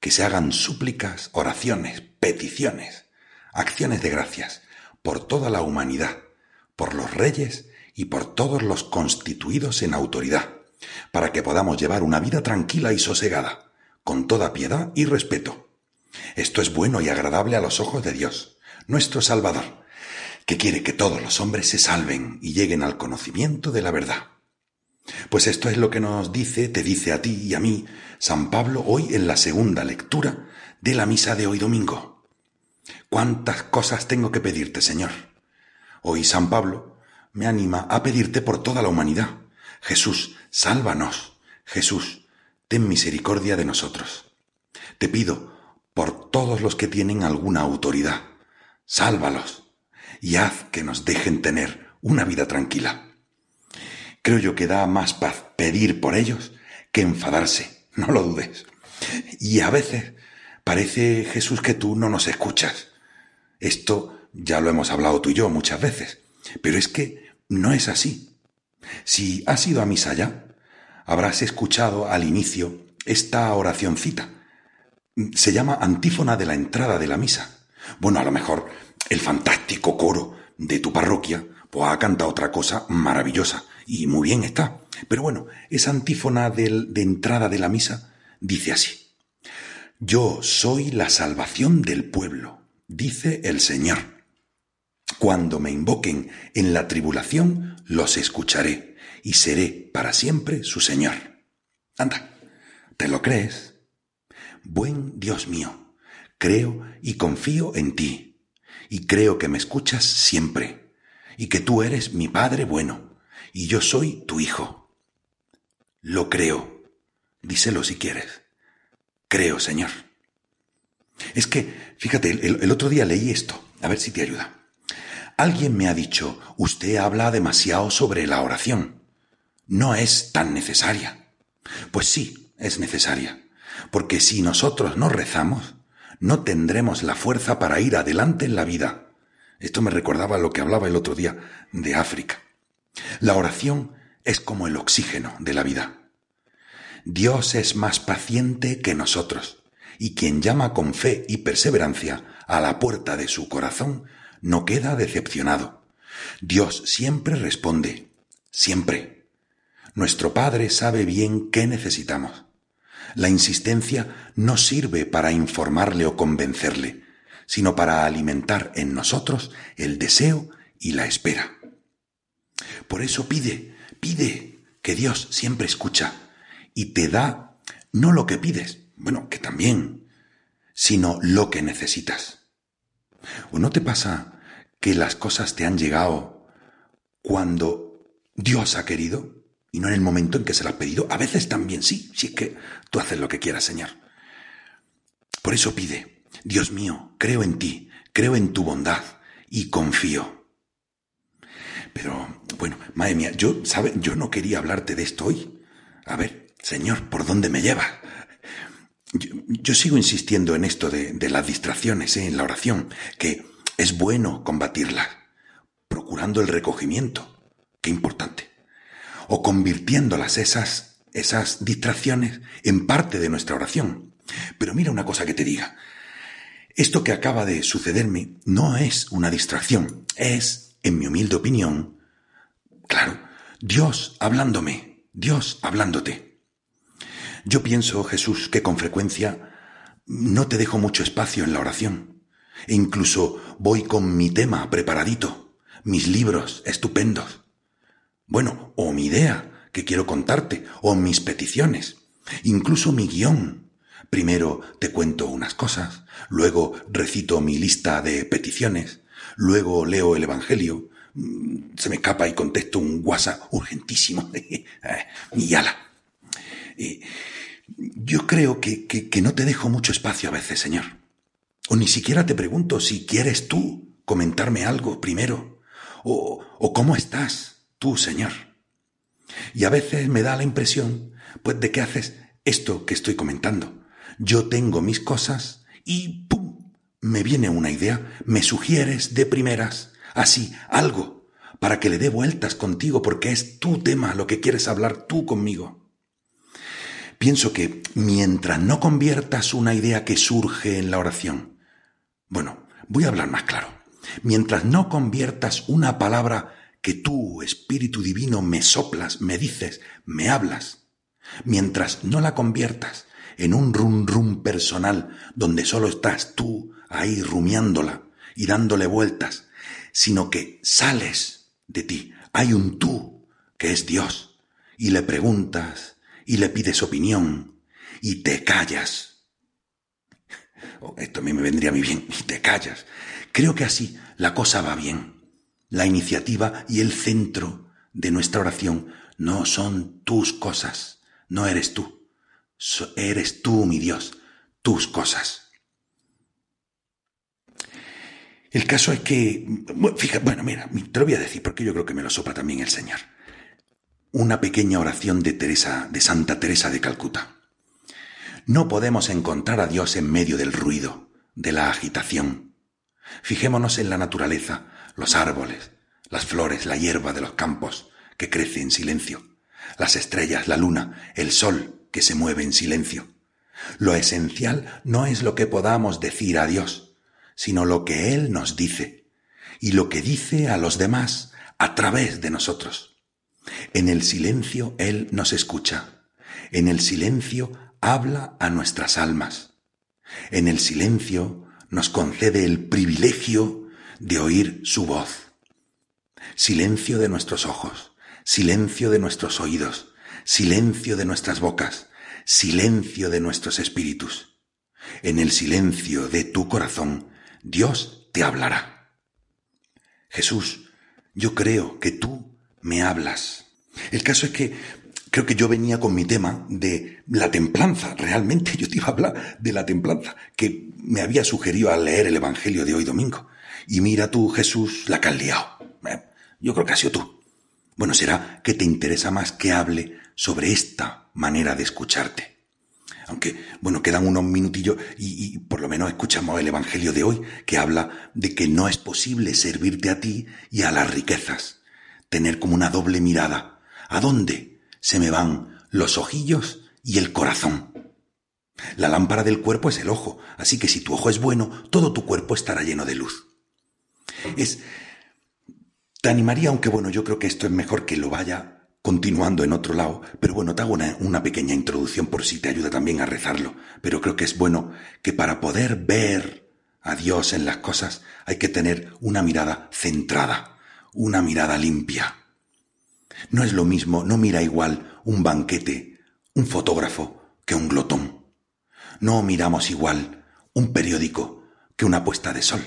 que se hagan súplicas, oraciones, peticiones, acciones de gracias por toda la humanidad, por los reyes y por todos los constituidos en autoridad, para que podamos llevar una vida tranquila y sosegada, con toda piedad y respeto. Esto es bueno y agradable a los ojos de Dios, nuestro Salvador, que quiere que todos los hombres se salven y lleguen al conocimiento de la verdad. Pues esto es lo que nos dice, te dice a ti y a mí, San Pablo hoy en la segunda lectura de la misa de hoy domingo. ¿Cuántas cosas tengo que pedirte, Señor? Hoy San Pablo me anima a pedirte por toda la humanidad. Jesús, sálvanos. Jesús, ten misericordia de nosotros. Te pido por todos los que tienen alguna autoridad. Sálvalos y haz que nos dejen tener una vida tranquila. Creo yo que da más paz pedir por ellos que enfadarse, no lo dudes. Y a veces parece, Jesús, que tú no nos escuchas. Esto ya lo hemos hablado tú y yo muchas veces, pero es que no es así. Si has ido a misa ya, habrás escuchado al inicio esta oracioncita. Se llama antífona de la entrada de la misa. Bueno, a lo mejor el fantástico coro de tu parroquia pues ha cantado otra cosa maravillosa y muy bien está. Pero bueno, esa antífona de, de entrada de la misa dice así. Yo soy la salvación del pueblo, dice el Señor. Cuando me invoquen en la tribulación, los escucharé y seré para siempre su Señor. Anda, ¿te lo crees? Buen Dios mío, creo y confío en ti, y creo que me escuchas siempre y que tú eres mi Padre bueno, y yo soy tu Hijo. Lo creo. Díselo si quieres. Creo, Señor. Es que, fíjate, el, otro día leí esto, a ver si te ayuda. Alguien me ha dicho, usted habla demasiado sobre la oración. No es tan necesaria. Pues sí, es necesaria. Porque si nosotros no rezamos, no tendremos la fuerza para ir adelante en la vida esto me recordaba lo que hablaba el otro día de África. La oración es como el oxígeno de la vida. Dios es más paciente que nosotros, y quien llama con fe y perseverancia a la puerta de su corazón no queda decepcionado. Dios siempre responde, siempre. Nuestro Padre sabe bien qué necesitamos. La insistencia no sirve para informarle o convencerle, sino para alimentar en nosotros el deseo y la espera. Por eso pide, pide, que Dios siempre escucha y te da no lo que pides, bueno, que también, sino lo que necesitas. ¿O no te pasa que las cosas te han llegado cuando Dios ha querido y no en el momento en que se las has pedido? A veces también sí, si es que tú haces lo que quieras, Señor. Por eso pide, Dios mío, creo en ti, creo en tu bondad y confío. Pero, bueno, madre mía, yo, ¿sabe? Yo no quería hablarte de esto hoy. A ver, Señor, ¿por dónde me lleva? Yo, sigo insistiendo en esto de, las distracciones ¿eh? en la oración, que es bueno combatirlas, procurando el recogimiento. Qué importante. O convirtiéndolas esas, esas distracciones en parte de nuestra oración. Pero mira una cosa que te diga. Esto que acaba de sucederme no es una distracción, es, en mi humilde opinión, claro, Dios hablándome, Dios hablándote. Yo pienso, Jesús, que con frecuencia no te dejo mucho espacio en la oración, E incluso voy con mi tema preparadito, mis libros estupendos. Bueno, o mi idea que quiero contarte, o mis peticiones, incluso mi guion. Primero te cuento unas cosas, luego recito mi lista de peticiones, luego leo el Evangelio, mm, se me escapa y contesto un WhatsApp urgentísimo. y ala. yo creo que, que no te dejo mucho espacio a veces, Señor. O ni siquiera te pregunto si quieres tú comentarme algo primero. O, o cómo estás tú, Señor. Y a veces me da la impresión, pues, de que haces esto que estoy comentando. Yo tengo mis cosas y. me viene una idea, me sugieres de primeras, así, algo, para que le dé vueltas contigo porque es tu tema lo que quieres hablar tú conmigo. Pienso que mientras no conviertas una idea que surge en la oración bueno, voy a hablar más claro. Mientras no conviertas una palabra que tú, Espíritu Divino, me soplas, me dices, me hablas, mientras no la conviertas en un rum rum personal donde solo estás tú ahí rumiándola y dándole vueltas, sino que sales de ti, hay un tú que es Dios, y le preguntas y le pides opinión y te callas Oh, esto a mí me vendría muy bien, y te callas. Creo que así la cosa va bien. La iniciativa y el centro de nuestra oración no son tus cosas, no eres tú. Eres tú, mi Dios, tus cosas. El caso es que, fíjate, bueno, mira, te lo voy a decir porque yo creo que me lo sopa también el Señor. Una pequeña oración de Teresa, de Santa Teresa de Calcuta. No podemos encontrar a Dios en medio del ruido, de la agitación. Fijémonos en la naturaleza, los árboles, las flores, la hierba de los campos, que crece en silencio, las estrellas, la luna, el sol, que se mueve en silencio. Lo esencial no es lo que podamos decir a Dios, sino lo que Él nos dice, y lo que dice a los demás a través de nosotros. En el silencio Él nos escucha, en el silencio habla a nuestras almas. En el silencio nos concede el privilegio de oír su voz. Silencio de nuestros ojos, silencio de nuestros oídos, silencio de nuestras bocas, silencio de nuestros espíritus. En el silencio de tu corazón, Dios te hablará. Jesús, yo creo que tú me hablas. El caso es que creo que yo venía con mi tema de la templanza. Realmente yo te iba a hablar de la templanza que me había sugerido al leer el Evangelio de hoy domingo. Y mira tú, Jesús, la que has liado. Eh, yo creo que ha sido tú. Bueno, será que te interesa más que hable sobre esta manera de escucharte. Aunque, bueno, quedan unos minutillos y, por lo menos escuchamos el Evangelio de hoy, que habla de que no es posible servirte a ti y a las riquezas. Tener como una doble mirada. ¿A dónde? se me van los ojillos y el corazón. La lámpara del cuerpo es el ojo, así que si tu ojo es bueno, todo tu cuerpo estará lleno de luz. Es... Te animaría, aunque bueno, yo creo que esto es mejor que lo vaya continuando en otro lado, pero bueno, te hago una, una pequeña introducción por si te ayuda también a rezarlo, pero creo que es bueno que para poder ver a Dios en las cosas hay que tener una mirada centrada, una mirada limpia. No es lo mismo, no mira igual un banquete, un fotógrafo, que un glotón. No miramos igual un periódico que una puesta de sol.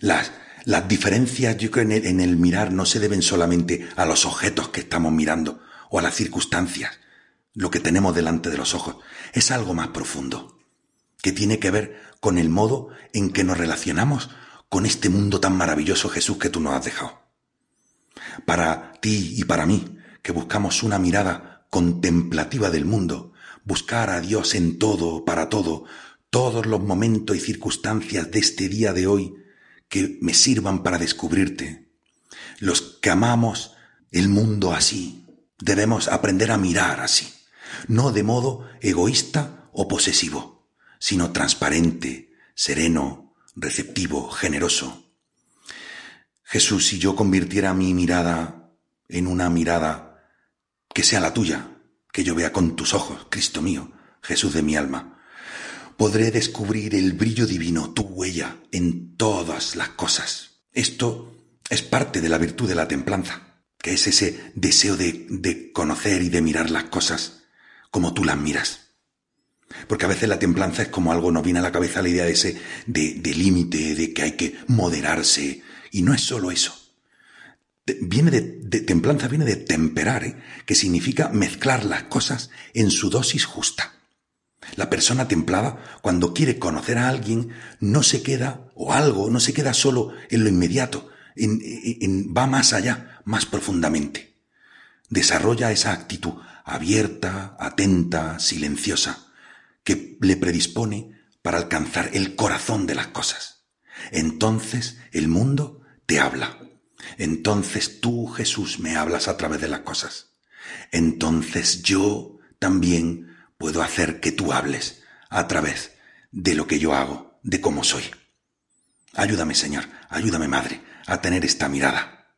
Las, las diferencias yo creo en el, mirar no se deben solamente a los objetos que estamos mirando o a las circunstancias, lo que tenemos delante de los ojos. Es algo más profundo, que tiene que ver con el modo en que nos relacionamos con este mundo tan maravilloso Jesús que tú nos has dejado para ti y para mí, que buscamos una mirada contemplativa del mundo, buscar a Dios en todo, para todo, todos los momentos y circunstancias de este día de hoy que me sirvan para descubrirte. Los que amamos el mundo así, debemos aprender a mirar así, no de modo egoísta o posesivo, sino transparente, sereno, receptivo, generoso. Jesús, si yo convirtiera mi mirada en una mirada que sea la tuya, que yo vea con tus ojos, Cristo mío, Jesús de mi alma, podré descubrir el brillo divino, tu huella, en todas las cosas. Esto es parte de la virtud de la templanza, que es ese deseo de, conocer y de mirar las cosas como tú las miras. Porque a veces la templanza es como algo, nos viene a la cabeza la idea de ese, de, límite, de que hay que moderarse, y no es solo eso. viene de, templanza viene de temperar, ¿eh? que significa mezclar las cosas en su dosis justa. La persona templada, cuando quiere conocer a alguien, no se queda, o algo, no se queda solo en lo inmediato, va más allá, más profundamente. Desarrolla esa actitud abierta, atenta, silenciosa, que le predispone para alcanzar el corazón de las cosas. Entonces el mundo te habla. Entonces tú, Jesús, me hablas a través de las cosas. Entonces yo también puedo hacer que tú hables a través de lo que yo hago, de cómo soy. Ayúdame, Señor, ayúdame, Madre, a tener esta mirada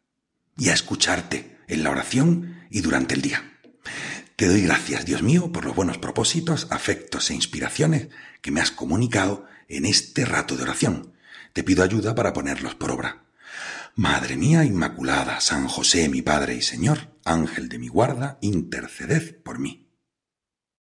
y a escucharte en la oración y durante el día. Te doy gracias, Dios mío, por los buenos propósitos, afectos e inspiraciones que me has comunicado en este rato de oración. Te pido ayuda para ponerlos por obra. Madre mía Inmaculada, San José, mi Padre y Señor, Ángel de mi guarda, interceded por mí.